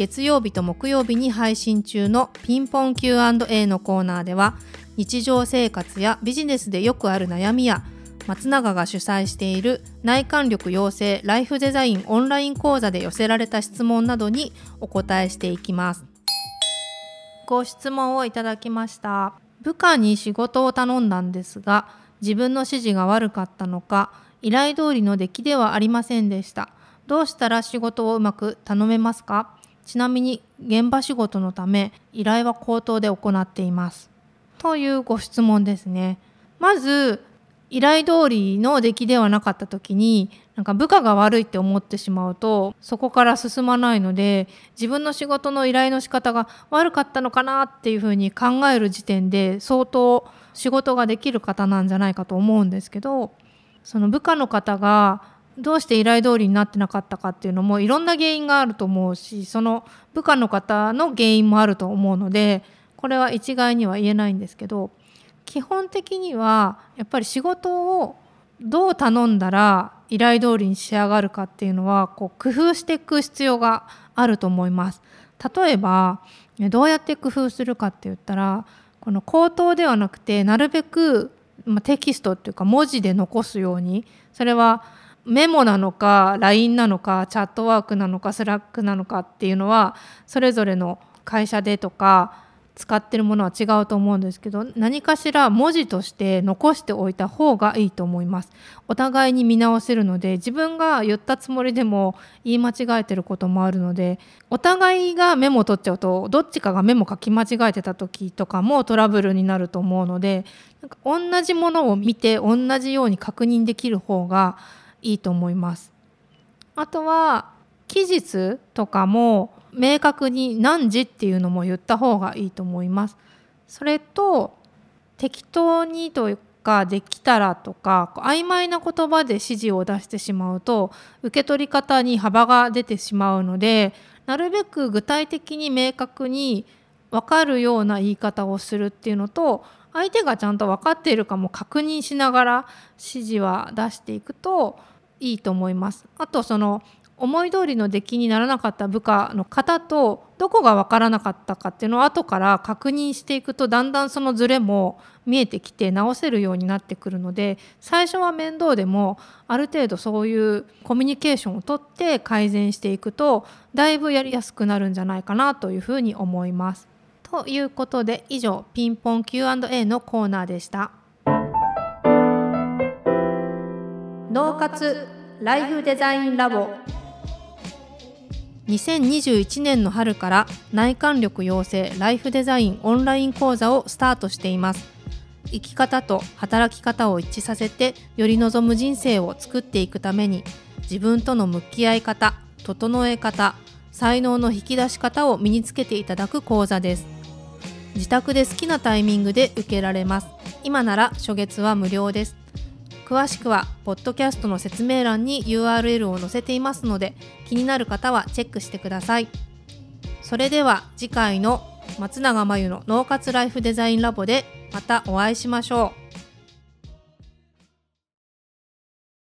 月曜日と木曜日に配信中のピンポン Q&A のコーナーでは日常生活やビジネスでよくある悩みや松永が主催している内観力養成ライフデザインオンライン講座で寄せられた質問などにお答えしていきます。ご質問をいただきました。部下に仕事を頼んだんですが自分の指示が悪かったのか依頼通りの出来ではありませんでした。どうしたら仕事をうまく頼めますか？ちなみに現場仕事のため依頼は口頭で行っています。というご質問ですね。まず依頼通りの出来ではなかった時になんか部下が悪いって思ってしまうとそこから進まないので自分の仕事の依頼の仕方が悪かったのかなっていうふうに考える時点で相当仕事ができる方なんじゃないかと思うんですけどその部下の方がどうして依頼通りになってなかったかっていうのもいろんな原因があると思うしその部下の方の原因もあると思うのでこれは一概には言えないんですけど基本的にはやっぱり仕事をどう頼んだら依頼通りに仕上がるかっていうのはこう工夫していく必要があると思います。例えばどうやって工夫するかって言ったらこの口頭ではなくてなるべくテキストっていうか文字で残すようにそれはメモなのか LINE なのか Chatwork なのか Slack なのかっていうのはそれぞれの会社でとか使ってるものは違うと思うんですけど何かしら文字として残しておいた方がいいと思います。お互いに見直せるので自分が言ったつもりでも言い間違えてることもあるのでお互いがメモ取っちゃうとどっちかがメモ書き間違えてた時とかもトラブルになると思うのでなんか同じものを見て同じように確認できる方がいいと思います。あとは期日とかも明確に何時っていうのも言った方がいいと思います。それと適当にというかできたらとか曖昧な言葉で指示を出してしまうと受け取り方に幅が出てしまうのでなるべく具体的に明確に分かるような言い方をするっていうのと相手がちゃんと分かっているかも確認しながら指示は出していくといいと思います。あとその思い通りの出来にならなかった部下の方とどこが分からなかったかっていうのを後から確認していくとだんだんそのズレも見えてきて直せるようになってくるので最初は面倒でもある程度そういうコミュニケーションをとって改善していくとだいぶやりやすくなるんじゃないかなというふうに思います。ということで以上ピンポン Q&A のコーナーでした。脳活ライフデザインラボ。2021年の春から内観力養成ライフデザインオンライン講座をスタートしています。生き方と働き方を一致させてより望む人生を作っていくために自分との向き合い方整え方才能の引き出し方を身につけていただく講座です自宅で好きなタイミングで受けられます。今なら初月は無料です。詳しくはポッドキャストの説明欄に URL を載せていますので気になる方はチェックしてください。それでは次回の松永真由の脳活ライフデザインラボでまたお会いしましょう。